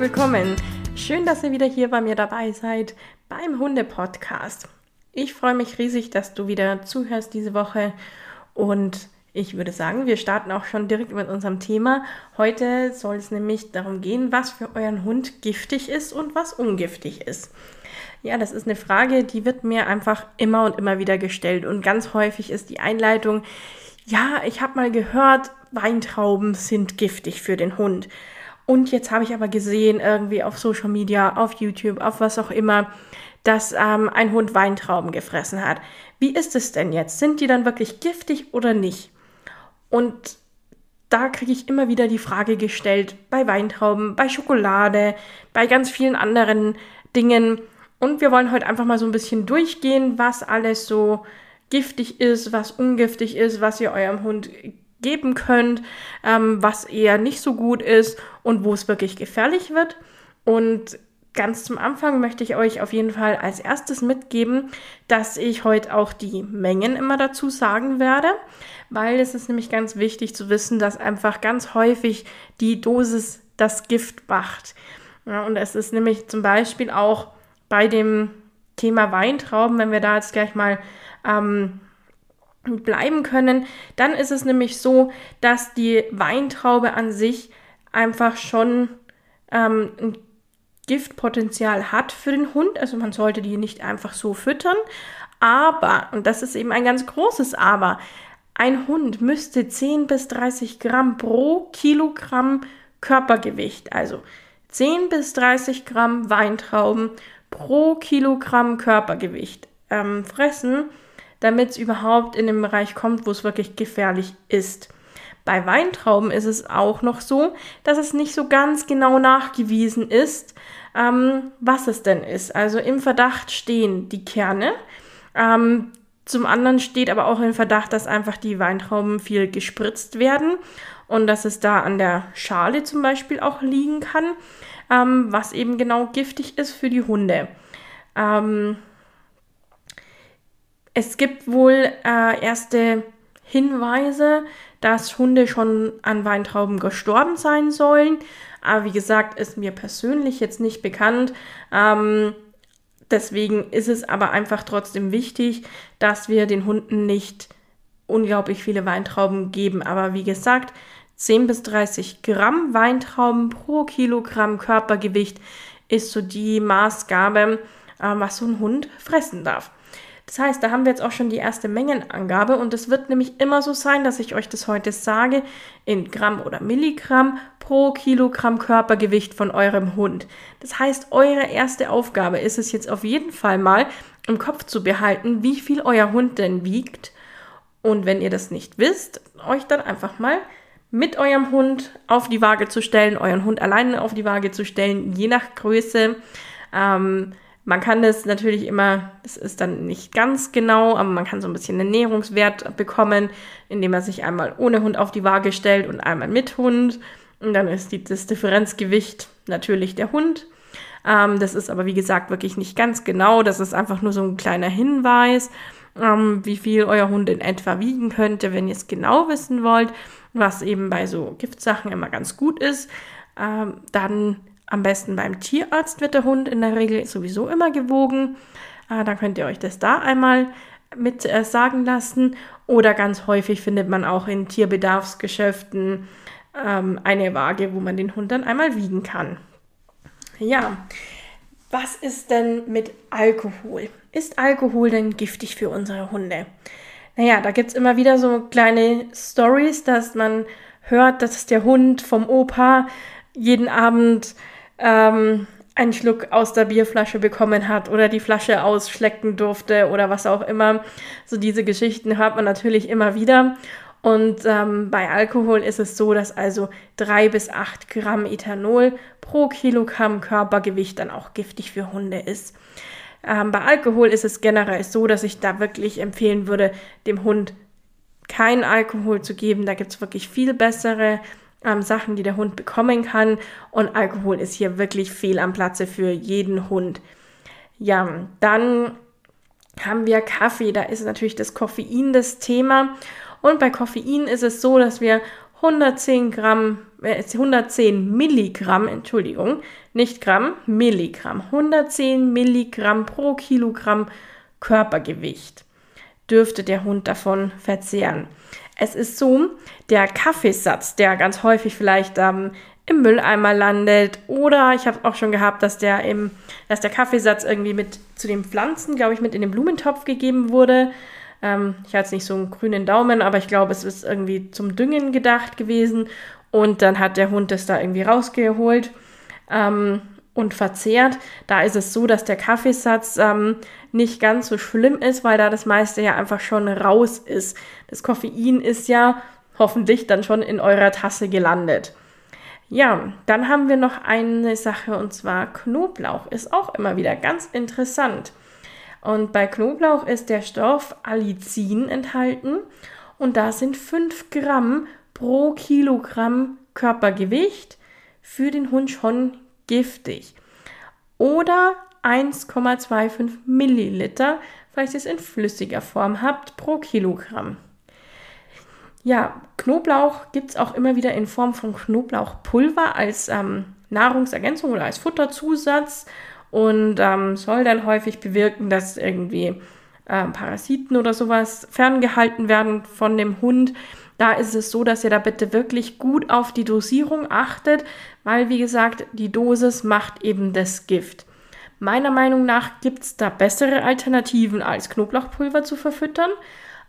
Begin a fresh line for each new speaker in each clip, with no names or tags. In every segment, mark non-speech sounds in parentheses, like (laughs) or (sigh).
Willkommen. Schön, dass ihr wieder hier bei mir dabei seid beim Hunde-Podcast. Ich freue mich riesig, dass du wieder zuhörst diese Woche und ich würde sagen, wir starten auch schon direkt mit unserem Thema. Heute soll es nämlich darum gehen, was für euren Hund giftig ist und was ungiftig ist. Ja, das ist eine Frage, die wird mir einfach immer und immer wieder gestellt. Und ganz häufig ist die Einleitung, ja, ich habe mal gehört, Weintrauben sind giftig für den Hund. Und jetzt habe ich aber gesehen, irgendwie auf Social Media, auf YouTube, auf was auch immer, dass ähm, ein Hund Weintrauben gefressen hat. Wie ist es denn jetzt? Sind die dann wirklich giftig oder nicht? Und da kriege ich immer wieder die Frage gestellt, bei Weintrauben, bei Schokolade, bei ganz vielen anderen Dingen. Und wir wollen heute einfach mal so ein bisschen durchgehen, was alles so giftig ist, was ungiftig ist, was ihr eurem Hund geben könnt, ähm, was eher nicht so gut ist und wo es wirklich gefährlich wird. Und ganz zum Anfang möchte ich euch auf jeden Fall als erstes mitgeben, dass ich heute auch die Mengen immer dazu sagen werde, weil es ist nämlich ganz wichtig zu wissen, dass einfach ganz häufig die Dosis das Gift macht. Ja, und es ist nämlich zum Beispiel auch bei dem Thema Weintrauben, wenn wir da jetzt gleich mal ähm, bleiben können, dann ist es nämlich so, dass die Weintraube an sich einfach schon ähm, ein Giftpotenzial hat für den Hund. Also man sollte die nicht einfach so füttern. Aber, und das ist eben ein ganz großes Aber, ein Hund müsste 10 bis 30 Gramm pro Kilogramm Körpergewicht, also 10 bis 30 Gramm Weintrauben pro Kilogramm Körpergewicht ähm, fressen, damit es überhaupt in den Bereich kommt, wo es wirklich gefährlich ist. Bei Weintrauben ist es auch noch so, dass es nicht so ganz genau nachgewiesen ist, ähm, was es denn ist. Also im Verdacht stehen die Kerne. Ähm, zum anderen steht aber auch im Verdacht, dass einfach die Weintrauben viel gespritzt werden und dass es da an der Schale zum Beispiel auch liegen kann, ähm, was eben genau giftig ist für die Hunde. Ähm, es gibt wohl äh, erste Hinweise, dass Hunde schon an Weintrauben gestorben sein sollen. Aber wie gesagt, ist mir persönlich jetzt nicht bekannt. Ähm, deswegen ist es aber einfach trotzdem wichtig, dass wir den Hunden nicht unglaublich viele Weintrauben geben. Aber wie gesagt, 10 bis 30 Gramm Weintrauben pro Kilogramm Körpergewicht ist so die Maßgabe, was so ein Hund fressen darf. Das heißt, da haben wir jetzt auch schon die erste Mengenangabe und es wird nämlich immer so sein, dass ich euch das heute sage, in Gramm oder Milligramm pro Kilogramm Körpergewicht von eurem Hund. Das heißt, eure erste Aufgabe ist es jetzt auf jeden Fall mal im Kopf zu behalten, wie viel euer Hund denn wiegt. Und wenn ihr das nicht wisst, euch dann einfach mal mit eurem Hund auf die Waage zu stellen, euren Hund alleine auf die Waage zu stellen, je nach Größe. Ähm, man kann das natürlich immer, das ist dann nicht ganz genau, aber man kann so ein bisschen einen Näherungswert bekommen, indem man sich einmal ohne Hund auf die Waage stellt und einmal mit Hund. Und dann ist die, das Differenzgewicht natürlich der Hund. Ähm, das ist aber, wie gesagt, wirklich nicht ganz genau. Das ist einfach nur so ein kleiner Hinweis, ähm, wie viel euer Hund in etwa wiegen könnte, wenn ihr es genau wissen wollt, was eben bei so Giftsachen immer ganz gut ist. Ähm, dann am besten beim Tierarzt wird der Hund in der Regel sowieso immer gewogen. Äh, dann könnt ihr euch das da einmal mit äh, sagen lassen. Oder ganz häufig findet man auch in Tierbedarfsgeschäften ähm, eine Waage, wo man den Hund dann einmal wiegen kann. Ja, was ist denn mit Alkohol? Ist Alkohol denn giftig für unsere Hunde? Naja, da gibt es immer wieder so kleine Stories, dass man hört, dass der Hund vom Opa jeden Abend ähm, einen Schluck aus der Bierflasche bekommen hat oder die Flasche ausschlecken durfte oder was auch immer. So diese Geschichten hört man natürlich immer wieder. Und ähm, bei Alkohol ist es so, dass also drei bis acht Gramm Ethanol pro Kilogramm Körpergewicht dann auch giftig für Hunde ist. Ähm, bei Alkohol ist es generell so, dass ich da wirklich empfehlen würde, dem Hund keinen Alkohol zu geben. Da gibt es wirklich viel bessere ähm, Sachen, die der Hund bekommen kann. Und Alkohol ist hier wirklich fehl am Platze für jeden Hund. Ja, dann haben wir Kaffee. Da ist natürlich das Koffein das Thema. Und bei Koffein ist es so, dass wir 110 Gramm, äh, 110 Milligramm, Entschuldigung, nicht Gramm, Milligramm, 110 Milligramm pro Kilogramm Körpergewicht dürfte der Hund davon verzehren. Es ist so, der Kaffeesatz, der ganz häufig vielleicht ähm, im Mülleimer landet oder ich habe auch schon gehabt, dass der im, dass der Kaffeesatz irgendwie mit zu den Pflanzen, glaube ich, mit in den Blumentopf gegeben wurde. Ähm, ich hatte nicht so einen grünen Daumen, aber ich glaube, es ist irgendwie zum Düngen gedacht gewesen und dann hat der Hund das da irgendwie rausgeholt. Ähm, und verzehrt. Da ist es so, dass der Kaffeesatz ähm, nicht ganz so schlimm ist, weil da das meiste ja einfach schon raus ist. Das Koffein ist ja hoffentlich dann schon in eurer Tasse gelandet. Ja, dann haben wir noch eine Sache und zwar Knoblauch ist auch immer wieder ganz interessant. Und bei Knoblauch ist der Stoff Allicin enthalten und da sind 5 Gramm pro Kilogramm Körpergewicht für den Hund schon giftig. Oder 1,25 Milliliter, falls ihr es in flüssiger Form habt, pro Kilogramm. Ja, Knoblauch gibt es auch immer wieder in Form von Knoblauchpulver als ähm, Nahrungsergänzung oder als Futterzusatz und ähm, soll dann häufig bewirken, dass irgendwie äh, Parasiten oder sowas ferngehalten werden von dem Hund. Da ist es so, dass ihr da bitte wirklich gut auf die Dosierung achtet, weil wie gesagt, die Dosis macht eben das Gift. Meiner Meinung nach gibt es da bessere Alternativen als Knoblauchpulver zu verfüttern.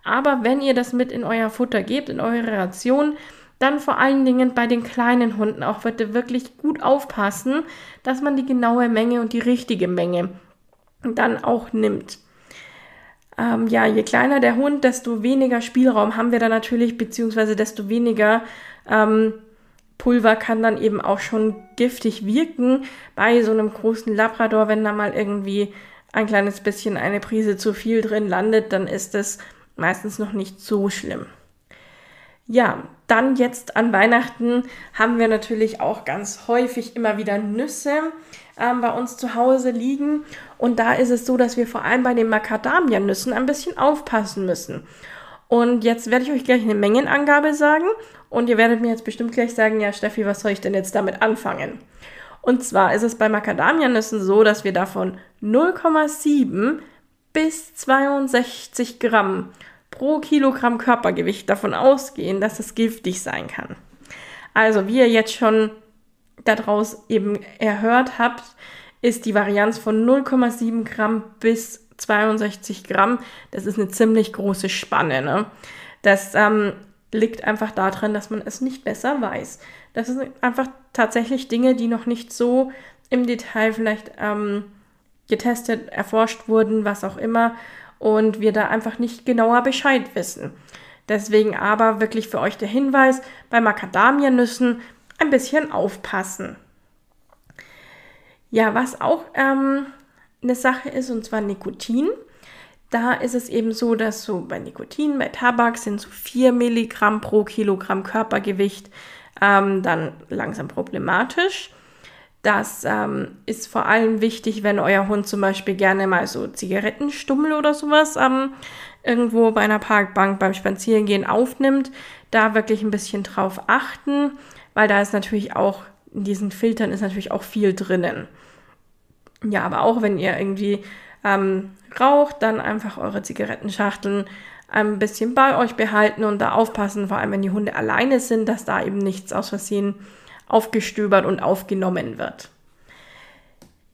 Aber wenn ihr das mit in euer Futter gebt, in eure Ration, dann vor allen Dingen bei den kleinen Hunden auch bitte wirklich gut aufpassen, dass man die genaue Menge und die richtige Menge dann auch nimmt ähm, ja, je kleiner der Hund, desto weniger Spielraum haben wir da natürlich, beziehungsweise desto weniger ähm, Pulver kann dann eben auch schon giftig wirken. Bei so einem großen Labrador, wenn da mal irgendwie ein kleines bisschen eine Prise zu viel drin landet, dann ist es meistens noch nicht so schlimm. Ja, dann jetzt an Weihnachten haben wir natürlich auch ganz häufig immer wieder Nüsse ähm, bei uns zu Hause liegen. Und da ist es so, dass wir vor allem bei den Macadamia-Nüssen ein bisschen aufpassen müssen. Und jetzt werde ich euch gleich eine Mengenangabe sagen. Und ihr werdet mir jetzt bestimmt gleich sagen, ja Steffi, was soll ich denn jetzt damit anfangen? Und zwar ist es bei Macadamia-Nüssen so, dass wir davon 0,7 bis 62 Gramm pro Kilogramm Körpergewicht davon ausgehen, dass es giftig sein kann. Also wie ihr jetzt schon daraus eben erhört habt, ist die Varianz von 0,7 Gramm bis 62 Gramm. Das ist eine ziemlich große Spanne. Ne? Das ähm, liegt einfach daran, dass man es nicht besser weiß. Das sind einfach tatsächlich Dinge, die noch nicht so im Detail vielleicht ähm, getestet, erforscht wurden, was auch immer und wir da einfach nicht genauer Bescheid wissen. Deswegen aber wirklich für euch der Hinweis, bei Macadamianüssen ein bisschen aufpassen. Ja, was auch ähm, eine Sache ist, und zwar Nikotin. Da ist es eben so, dass so bei Nikotin, bei Tabak sind so 4 Milligramm pro Kilogramm Körpergewicht ähm, dann langsam problematisch. Das ähm, ist vor allem wichtig, wenn euer Hund zum Beispiel gerne mal so Zigarettenstummel oder sowas ähm, irgendwo bei einer Parkbank beim Spazierengehen aufnimmt. Da wirklich ein bisschen drauf achten, weil da ist natürlich auch, in diesen Filtern ist natürlich auch viel drinnen. Ja, aber auch wenn ihr irgendwie ähm, raucht, dann einfach eure Zigarettenschachteln ein bisschen bei euch behalten und da aufpassen, vor allem wenn die Hunde alleine sind, dass da eben nichts aus Versehen aufgestöbert und aufgenommen wird.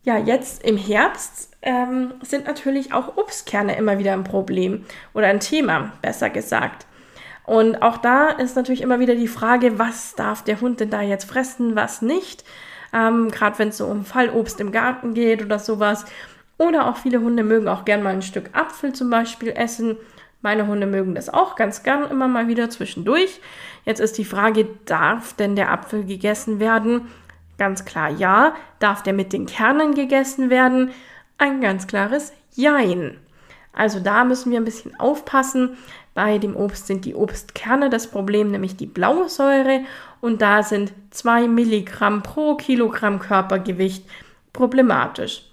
Ja, jetzt im Herbst ähm, sind natürlich auch Obstkerne immer wieder ein Problem oder ein Thema, besser gesagt. Und auch da ist natürlich immer wieder die Frage, was darf der Hund denn da jetzt fressen, was nicht. Ähm, Gerade wenn es so um Fallobst im Garten geht oder sowas. Oder auch viele Hunde mögen auch gern mal ein Stück Apfel zum Beispiel essen. Meine Hunde mögen das auch ganz gern immer mal wieder zwischendurch. Jetzt ist die Frage, darf denn der Apfel gegessen werden? Ganz klar ja. Darf der mit den Kernen gegessen werden? Ein ganz klares Jein. Also da müssen wir ein bisschen aufpassen. Bei dem Obst sind die Obstkerne das Problem, nämlich die Blausäure. Und da sind 2 Milligramm pro Kilogramm Körpergewicht problematisch.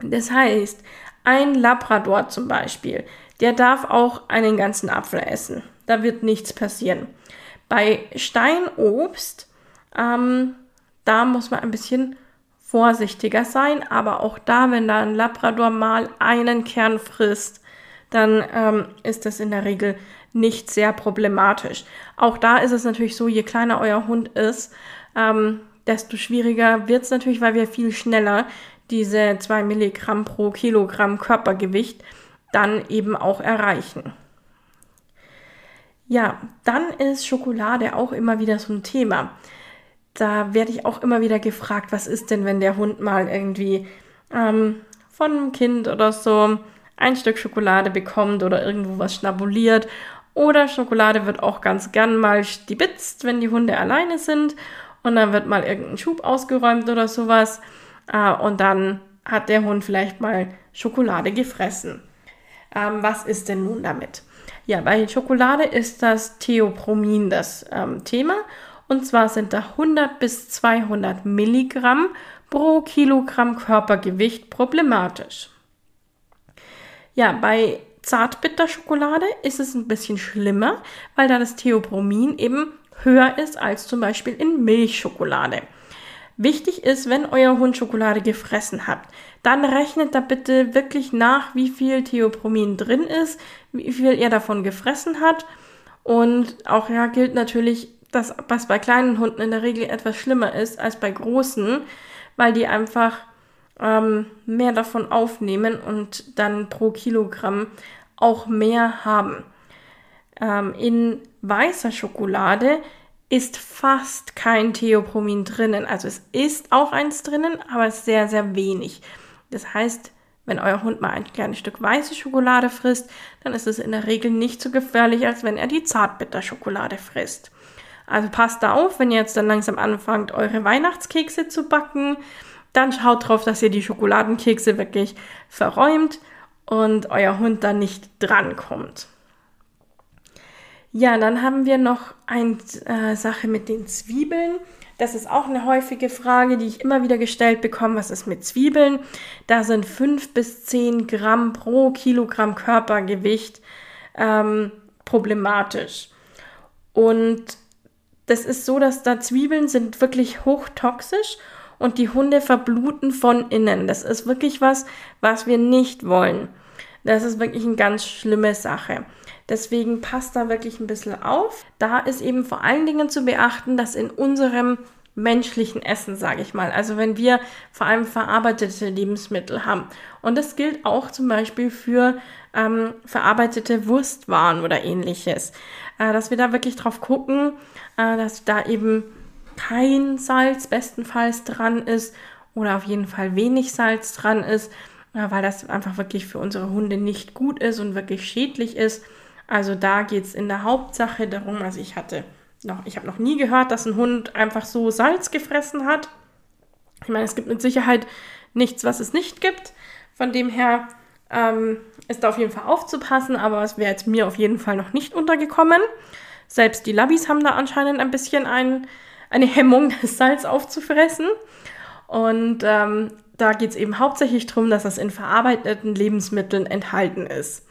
Das heißt, ein Labrador zum Beispiel, der darf auch einen ganzen Apfel essen. Da wird nichts passieren. Bei Steinobst, ähm, da muss man ein bisschen vorsichtiger sein, aber auch da, wenn da ein Labrador mal einen Kern frisst, dann ähm, ist das in der Regel nicht sehr problematisch. Auch da ist es natürlich so, je kleiner euer Hund ist, ähm, desto schwieriger wird es natürlich, weil wir viel schneller diese 2 Milligramm pro Kilogramm Körpergewicht dann eben auch erreichen. Ja, dann ist Schokolade auch immer wieder so ein Thema da werde ich auch immer wieder gefragt, was ist denn, wenn der Hund mal irgendwie ähm, von einem Kind oder so ein Stück Schokolade bekommt oder irgendwo was schnabuliert. Oder Schokolade wird auch ganz gern mal stibitzt, wenn die Hunde alleine sind. Und dann wird mal irgendein Schub ausgeräumt oder sowas. Äh, und dann hat der Hund vielleicht mal Schokolade gefressen. Ähm, was ist denn nun damit? Ja, bei Schokolade ist das Theopromin das ähm, Thema. Und zwar sind da 100 bis 200 Milligramm pro Kilogramm Körpergewicht problematisch. Ja, bei Zartbitterschokolade ist es ein bisschen schlimmer, weil da das Theopromin eben höher ist als zum Beispiel in Milchschokolade. Wichtig ist, wenn euer Hund Schokolade gefressen hat, dann rechnet da bitte wirklich nach, wie viel Theopromin drin ist, wie viel er davon gefressen hat. Und auch ja gilt natürlich, das, was bei kleinen Hunden in der Regel etwas schlimmer ist als bei großen, weil die einfach ähm, mehr davon aufnehmen und dann pro Kilogramm auch mehr haben. Ähm, in weißer Schokolade ist fast kein Theopromin drinnen. Also es ist auch eins drinnen, aber sehr, sehr wenig. Das heißt, wenn euer Hund mal ein kleines Stück weiße Schokolade frisst, dann ist es in der Regel nicht so gefährlich, als wenn er die Zartbitterschokolade frisst. Also passt da auf, wenn ihr jetzt dann langsam anfangt, eure Weihnachtskekse zu backen, dann schaut drauf, dass ihr die Schokoladenkekse wirklich verräumt und euer Hund dann nicht drankommt. Ja, dann haben wir noch eine äh, Sache mit den Zwiebeln. Das ist auch eine häufige Frage, die ich immer wieder gestellt bekomme. Was ist mit Zwiebeln? Da sind 5 bis 10 Gramm pro Kilogramm Körpergewicht ähm, problematisch. Und das ist so, dass da Zwiebeln sind wirklich hochtoxisch und die Hunde verbluten von innen. Das ist wirklich was, was wir nicht wollen. Das ist wirklich eine ganz schlimme Sache. Deswegen passt da wirklich ein bisschen auf. Da ist eben vor allen Dingen zu beachten, dass in unserem menschlichen Essen, sage ich mal. Also wenn wir vor allem verarbeitete Lebensmittel haben. Und das gilt auch zum Beispiel für ähm, verarbeitete Wurstwaren oder ähnliches. Äh, dass wir da wirklich drauf gucken, äh, dass da eben kein Salz bestenfalls dran ist oder auf jeden Fall wenig Salz dran ist, äh, weil das einfach wirklich für unsere Hunde nicht gut ist und wirklich schädlich ist. Also da geht es in der Hauptsache darum, also ich hatte noch, ich habe noch nie gehört, dass ein Hund einfach so Salz gefressen hat. Ich meine, es gibt mit Sicherheit nichts, was es nicht gibt. Von dem her ähm, ist da auf jeden Fall aufzupassen, aber es wäre jetzt mir auf jeden Fall noch nicht untergekommen. Selbst die Labis haben da anscheinend ein bisschen ein, eine (laughs) Hemmung, das Salz aufzufressen. Und ähm, da geht es eben hauptsächlich darum, dass das in verarbeiteten Lebensmitteln enthalten ist.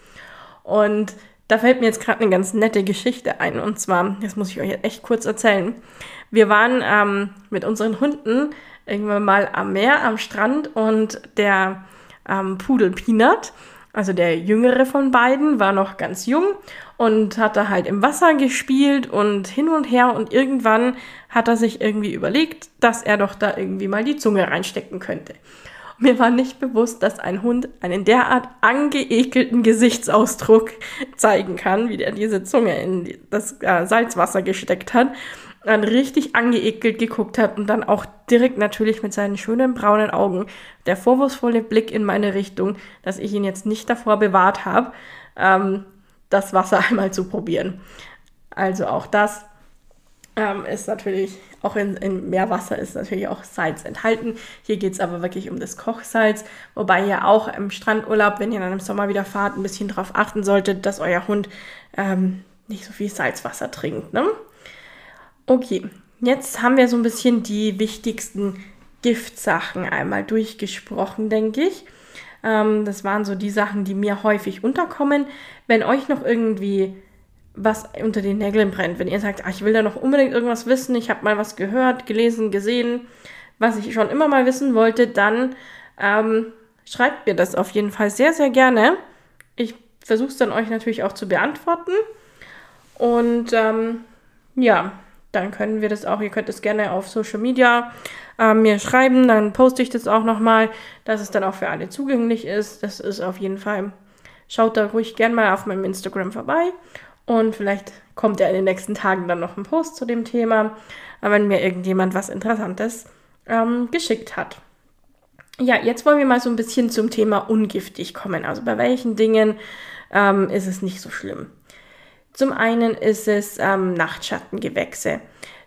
Und da fällt mir jetzt gerade eine ganz nette Geschichte ein. Und zwar, das muss ich euch echt kurz erzählen. Wir waren ähm, mit unseren Hunden irgendwann mal am Meer, am Strand und der ähm, Pudel Peanut, also der jüngere von beiden, war noch ganz jung und hat da halt im Wasser gespielt und hin und her und irgendwann hat er sich irgendwie überlegt, dass er doch da irgendwie mal die Zunge reinstecken könnte. Mir war nicht bewusst, dass ein Hund einen derart angeekelten Gesichtsausdruck zeigen kann, wie der diese Zunge in das äh, Salzwasser gesteckt hat dann richtig angeekelt geguckt hat und dann auch direkt natürlich mit seinen schönen braunen Augen der vorwurfsvolle Blick in meine Richtung, dass ich ihn jetzt nicht davor bewahrt habe. Ähm, das Wasser (laughs) einmal zu probieren. Also auch das ähm, ist natürlich, auch in, in Meerwasser ist natürlich auch Salz enthalten. Hier geht es aber wirklich um das Kochsalz, wobei ihr auch im Strandurlaub, wenn ihr dann im Sommer wieder fahrt, ein bisschen darauf achten solltet, dass euer Hund ähm, nicht so viel Salzwasser trinkt. Ne? Okay, jetzt haben wir so ein bisschen die wichtigsten Giftsachen einmal durchgesprochen, denke ich. Ähm, das waren so die Sachen, die mir häufig unterkommen. Wenn euch noch irgendwie was unter den Nägeln brennt, wenn ihr sagt, ach, ich will da noch unbedingt irgendwas wissen, ich habe mal was gehört, gelesen, gesehen, was ich schon immer mal wissen wollte, dann ähm, schreibt mir das auf jeden Fall sehr, sehr gerne. Ich versuche es dann euch natürlich auch zu beantworten. Und ähm, ja, dann können wir das auch, ihr könnt es gerne auf Social Media äh, mir schreiben, dann poste ich das auch nochmal, dass es dann auch für alle zugänglich ist. Das ist auf jeden Fall, schaut da ruhig gerne mal auf meinem Instagram vorbei und vielleicht kommt ja in den nächsten Tagen dann noch ein Post zu dem Thema, wenn mir irgendjemand was Interessantes ähm, geschickt hat. Ja, jetzt wollen wir mal so ein bisschen zum Thema ungiftig kommen. Also bei welchen Dingen ähm, ist es nicht so schlimm? Zum einen ist es ähm, Nachtschattengewächse.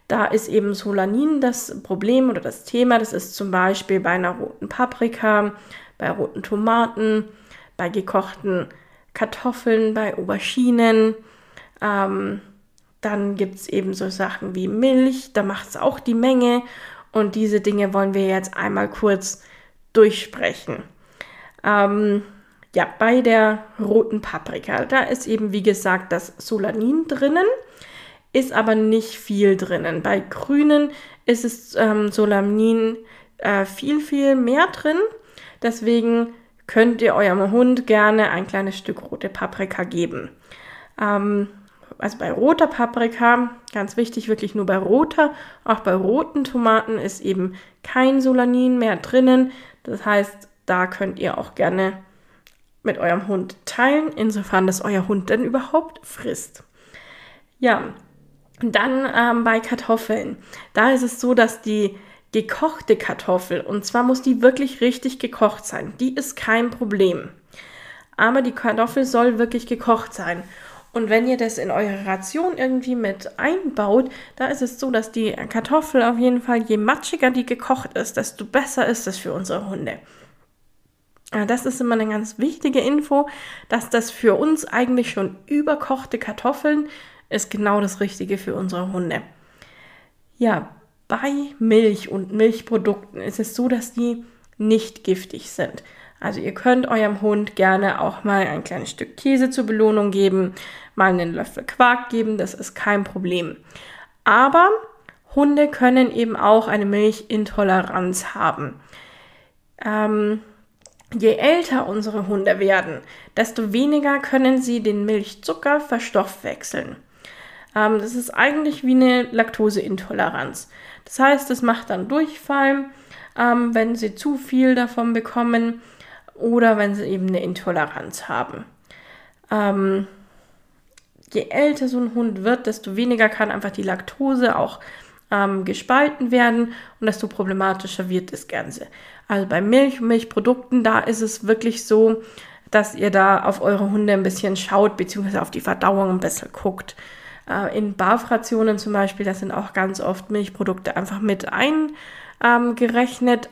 Da ist eben Solanin das Problem oder das Thema. Das ist zum Beispiel bei einer roten Paprika, bei roten Tomaten, bei gekochten Kartoffeln, bei Auberginen. Ähm, dann gibt es eben so Sachen wie Milch, da macht es auch die Menge. Und diese Dinge wollen wir jetzt einmal kurz durchsprechen. Ähm, ja, bei der roten Paprika, da ist eben wie gesagt das Solanin drinnen, ist aber nicht viel drinnen. Bei grünen ist es ähm, Solanin äh, viel, viel mehr drin. Deswegen könnt ihr eurem Hund gerne ein kleines Stück rote Paprika geben. Ähm, also bei roter Paprika, ganz wichtig, wirklich nur bei roter, auch bei roten Tomaten ist eben kein Solanin mehr drinnen. Das heißt, da könnt ihr auch gerne mit eurem Hund teilen, insofern das euer Hund denn überhaupt frisst. Ja, dann ähm, bei Kartoffeln. Da ist es so, dass die gekochte Kartoffel, und zwar muss die wirklich richtig gekocht sein, die ist kein Problem. Aber die Kartoffel soll wirklich gekocht sein. Und wenn ihr das in eure Ration irgendwie mit einbaut, da ist es so, dass die Kartoffel auf jeden Fall, je matschiger die gekocht ist, desto besser ist es für unsere Hunde. Das ist immer eine ganz wichtige Info, dass das für uns eigentlich schon überkochte Kartoffeln ist genau das Richtige für unsere Hunde. Ja, bei Milch und Milchprodukten ist es so, dass die nicht giftig sind. Also ihr könnt eurem Hund gerne auch mal ein kleines Stück Käse zur Belohnung geben, mal einen Löffel Quark geben, das ist kein Problem. Aber Hunde können eben auch eine Milchintoleranz haben. Ähm, Je älter unsere Hunde werden, desto weniger können sie den Milchzucker verstoffwechseln. Ähm, das ist eigentlich wie eine Laktoseintoleranz. Das heißt, es macht dann Durchfall, ähm, wenn sie zu viel davon bekommen oder wenn sie eben eine Intoleranz haben. Ähm, je älter so ein Hund wird, desto weniger kann einfach die Laktose auch ähm, gespalten werden und desto problematischer wird das Ganze. Also bei Milch und Milchprodukten, da ist es wirklich so, dass ihr da auf eure Hunde ein bisschen schaut, beziehungsweise auf die Verdauung ein bisschen guckt. Äh, in Barfrationen zum Beispiel, da sind auch ganz oft Milchprodukte einfach mit eingerechnet. Ähm,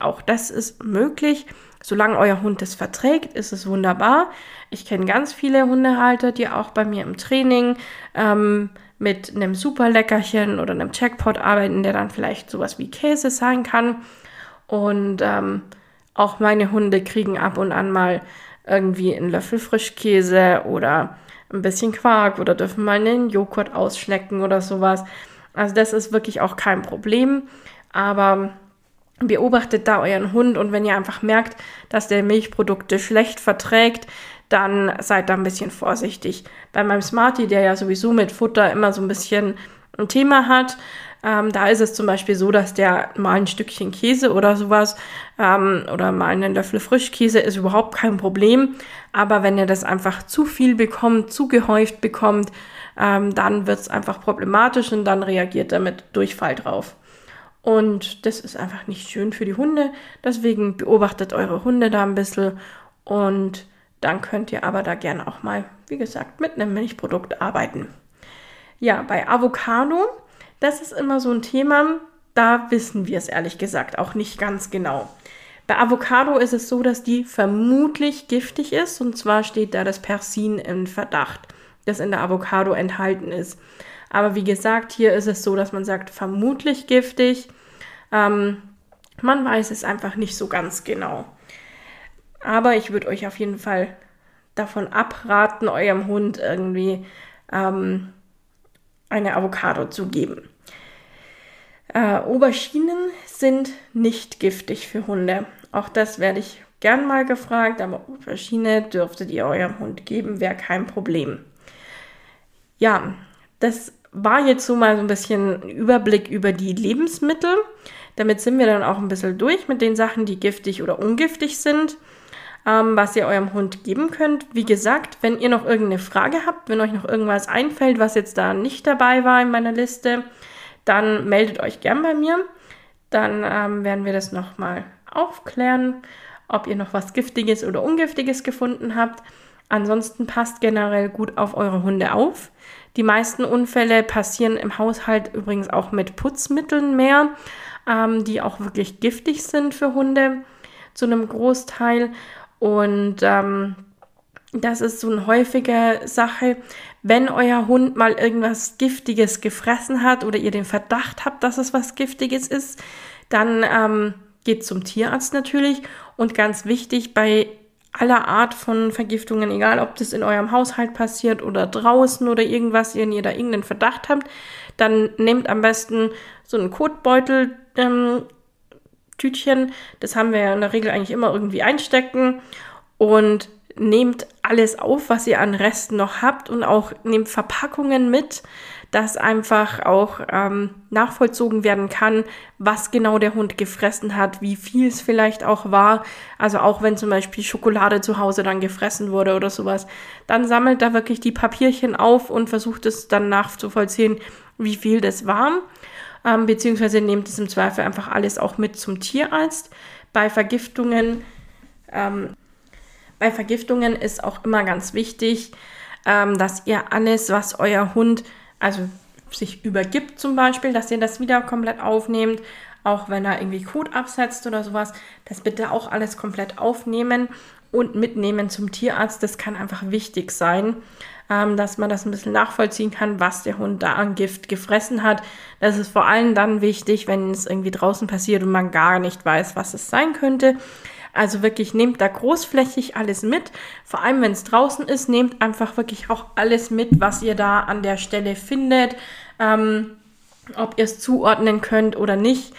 auch das ist möglich. Solange euer Hund das verträgt, ist es wunderbar. Ich kenne ganz viele Hundehalter, die auch bei mir im Training ähm, mit einem super Leckerchen oder einem Checkpot arbeiten, der dann vielleicht sowas wie Käse sein kann. Und ähm, auch meine Hunde kriegen ab und an mal irgendwie einen Löffel Frischkäse oder ein bisschen Quark oder dürfen mal einen Joghurt ausschlecken oder sowas. Also das ist wirklich auch kein Problem. Aber beobachtet da euren Hund und wenn ihr einfach merkt, dass der Milchprodukte schlecht verträgt, dann seid da ein bisschen vorsichtig. Bei meinem Smarty, der ja sowieso mit Futter immer so ein bisschen ein Thema hat, ähm, da ist es zum Beispiel so, dass der mal ein Stückchen Käse oder sowas ähm, oder mal einen Löffel Frischkäse ist überhaupt kein Problem. Aber wenn er das einfach zu viel bekommt, zu gehäuft bekommt, ähm, dann wird es einfach problematisch und dann reagiert er mit Durchfall drauf. Und das ist einfach nicht schön für die Hunde. Deswegen beobachtet eure Hunde da ein bisschen und dann könnt ihr aber da gerne auch mal wie gesagt, mit einem Milchprodukt arbeiten. Ja, bei Avocado, das ist immer so ein Thema, da wissen wir es ehrlich gesagt auch nicht ganz genau. Bei Avocado ist es so, dass die vermutlich giftig ist und zwar steht da das Persin im Verdacht, das in der Avocado enthalten ist. Aber wie gesagt, hier ist es so, dass man sagt, vermutlich giftig. Ähm, man weiß es einfach nicht so ganz genau. Aber ich würde euch auf jeden Fall davon abraten, eurem Hund irgendwie ähm, eine Avocado zu geben. Äh, Auberginen sind nicht giftig für Hunde. Auch das werde ich gern mal gefragt, aber Aubergine dürftet ihr eurem Hund geben, wäre kein Problem. Ja, das war jetzt so mal so ein bisschen Überblick über die Lebensmittel. Damit sind wir dann auch ein bisschen durch mit den Sachen, die giftig oder ungiftig sind, ähm, was ihr eurem Hund geben könnt. Wie gesagt, wenn ihr noch irgendeine Frage habt, wenn euch noch irgendwas einfällt, was jetzt da nicht dabei war in meiner Liste, dann meldet euch gern bei mir. Dann ähm, werden wir das nochmal aufklären, ob ihr noch was Giftiges oder Ungiftiges gefunden habt. Ansonsten passt generell gut auf eure Hunde auf. Die meisten Unfälle passieren im Haushalt übrigens auch mit Putzmitteln mehr, ähm, die auch wirklich giftig sind für Hunde zu einem Großteil. Und ähm, das ist so eine häufige Sache. Wenn euer Hund mal irgendwas Giftiges gefressen hat oder ihr den Verdacht habt, dass es was Giftiges ist, dann ähm, geht zum Tierarzt natürlich. Und ganz wichtig, bei aller Art von Vergiftungen, egal ob das in eurem Haushalt passiert oder draußen oder irgendwas, wenn ihr da irgendeinen Verdacht habt, dann nehmt am besten so einen Kotbeutel, ähm, Tütchen, das haben wir ja in der Regel eigentlich immer irgendwie einstecken. Und nehmt alles auf, was ihr an Resten noch habt und auch nehmt Verpackungen mit, dass einfach auch ähm, nachvollzogen werden kann, was genau der Hund gefressen hat, wie viel es vielleicht auch war. Also auch wenn zum Beispiel Schokolade zu Hause dann gefressen wurde oder sowas, dann sammelt da wirklich die Papierchen auf und versucht es dann nachzuvollziehen, wie viel das war. Ähm, beziehungsweise nehmt es im Zweifel einfach alles auch mit zum Tierarzt. Bei Vergiftungen, ähm, bei Vergiftungen ist auch immer ganz wichtig, ähm, dass ihr alles, was euer Hund also sich übergibt zum Beispiel, dass ihr das wieder komplett aufnehmt, auch wenn er irgendwie Kot absetzt oder sowas, das bitte auch alles komplett aufnehmen und mitnehmen zum Tierarzt. Das kann einfach wichtig sein, ähm, dass man das ein bisschen nachvollziehen kann, was der Hund da an Gift gefressen hat. Das ist vor allem dann wichtig, wenn es irgendwie draußen passiert und man gar nicht weiß, was es sein könnte. Also wirklich nehmt da großflächig alles mit. Vor allem, wenn es draußen ist, nehmt einfach wirklich auch alles mit, was ihr da an der Stelle findet. Ähm, ob ihr es zuordnen könnt oder nicht.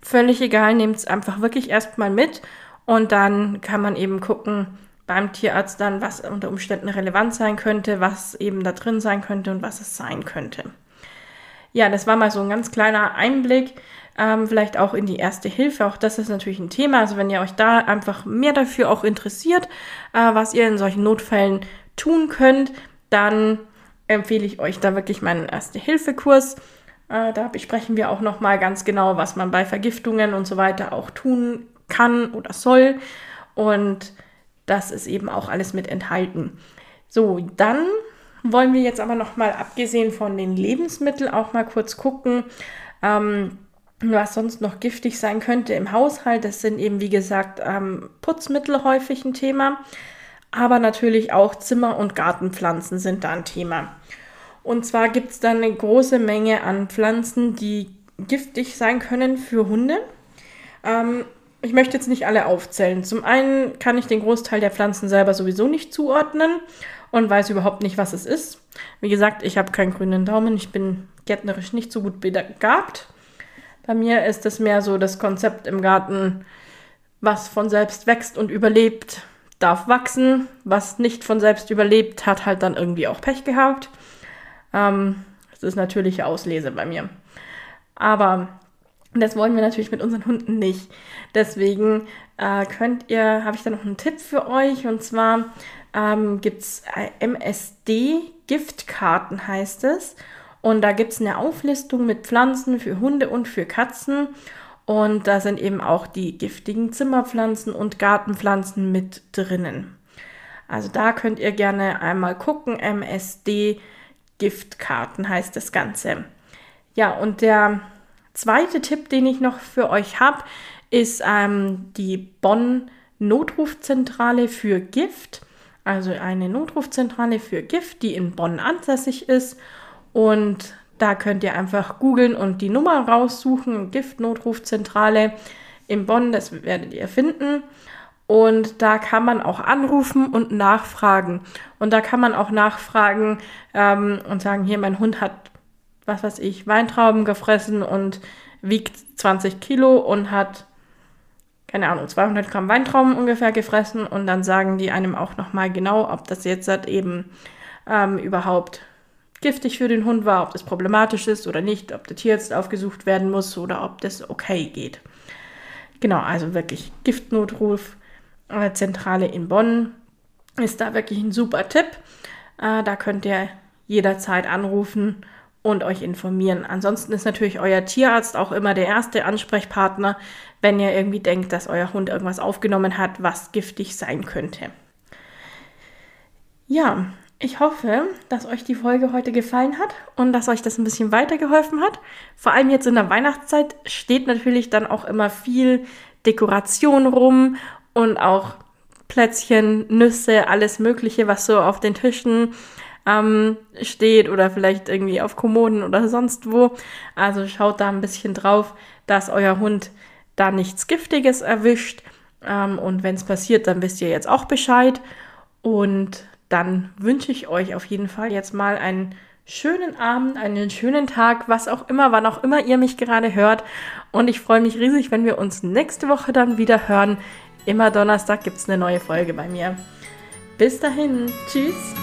Völlig egal, nehmt es einfach wirklich erstmal mit und dann kann man eben gucken beim Tierarzt dann, was unter Umständen relevant sein könnte, was eben da drin sein könnte und was es sein könnte. Ja, das war mal so ein ganz kleiner Einblick ähm, vielleicht auch in die erste Hilfe. Auch das ist natürlich ein Thema. Also wenn ihr euch da einfach mehr dafür auch interessiert, äh, was ihr in solchen Notfällen tun könnt, dann empfehle ich euch da wirklich meinen Erste-Hilfe-Kurs. Äh, da besprechen wir auch nochmal ganz genau, was man bei Vergiftungen und so weiter auch tun kann oder soll. Und das ist eben auch alles mit enthalten. So, dann wollen wir jetzt aber nochmal, abgesehen von den Lebensmitteln, auch mal kurz gucken, ähm, was sonst noch giftig sein könnte im Haushalt. Das sind eben, wie gesagt, ähm, Putzmittel häufig ein Thema. Aber natürlich auch Zimmer- und Gartenpflanzen sind da ein Thema. Und zwar gibt es da eine große Menge an Pflanzen, die giftig sein können für Hunde. Ähm, ich möchte jetzt nicht alle aufzählen. Zum einen kann ich den Großteil der Pflanzen selber sowieso nicht zuordnen und weiß überhaupt nicht, was es ist. Wie gesagt, ich habe keinen grünen Daumen. Ich bin gärtnerisch nicht so gut begabt. Bei mir ist es mehr so das Konzept im Garten, was von selbst wächst und überlebt, darf wachsen. Was nicht von selbst überlebt, hat halt dann irgendwie auch Pech gehabt. Ähm, das ist natürliche Auslese bei mir. Aber das wollen wir natürlich mit unseren Hunden nicht. Deswegen äh, könnt ihr, habe ich da noch einen Tipp für euch. Und zwar ähm, gibt es äh, MSD-Giftkarten, heißt es. Und da gibt es eine Auflistung mit Pflanzen für Hunde und für Katzen. Und da sind eben auch die giftigen Zimmerpflanzen und Gartenpflanzen mit drinnen. Also da könnt ihr gerne einmal gucken. MSD Giftkarten heißt das Ganze. Ja, und der zweite Tipp, den ich noch für euch habe, ist ähm, die Bonn Notrufzentrale für Gift. Also eine Notrufzentrale für Gift, die in Bonn ansässig ist. Und da könnt ihr einfach googeln und die Nummer raussuchen. Giftnotrufzentrale in Bonn, das werdet ihr finden. Und da kann man auch anrufen und nachfragen. Und da kann man auch nachfragen ähm, und sagen, hier, mein Hund hat, was weiß ich, Weintrauben gefressen und wiegt 20 Kilo und hat, keine Ahnung, 200 Gramm Weintrauben ungefähr gefressen. Und dann sagen die einem auch nochmal genau, ob das jetzt halt eben ähm, überhaupt giftig für den Hund war, ob das problematisch ist oder nicht, ob der Tierarzt aufgesucht werden muss oder ob das okay geht. Genau, also wirklich Giftnotruf, äh, Zentrale in Bonn ist da wirklich ein super Tipp. Äh, da könnt ihr jederzeit anrufen und euch informieren. Ansonsten ist natürlich euer Tierarzt auch immer der erste Ansprechpartner, wenn ihr irgendwie denkt, dass euer Hund irgendwas aufgenommen hat, was giftig sein könnte. Ja, ich hoffe, dass euch die Folge heute gefallen hat und dass euch das ein bisschen weitergeholfen hat. Vor allem jetzt in der Weihnachtszeit steht natürlich dann auch immer viel Dekoration rum und auch Plätzchen, Nüsse, alles Mögliche, was so auf den Tischen ähm, steht oder vielleicht irgendwie auf Kommoden oder sonst wo. Also schaut da ein bisschen drauf, dass euer Hund da nichts Giftiges erwischt. Ähm, und wenn es passiert, dann wisst ihr jetzt auch Bescheid. Und dann wünsche ich euch auf jeden Fall jetzt mal einen schönen Abend, einen schönen Tag, was auch immer, wann auch immer ihr mich gerade hört. Und ich freue mich riesig, wenn wir uns nächste Woche dann wieder hören. Immer Donnerstag gibt es eine neue Folge bei mir. Bis dahin, tschüss.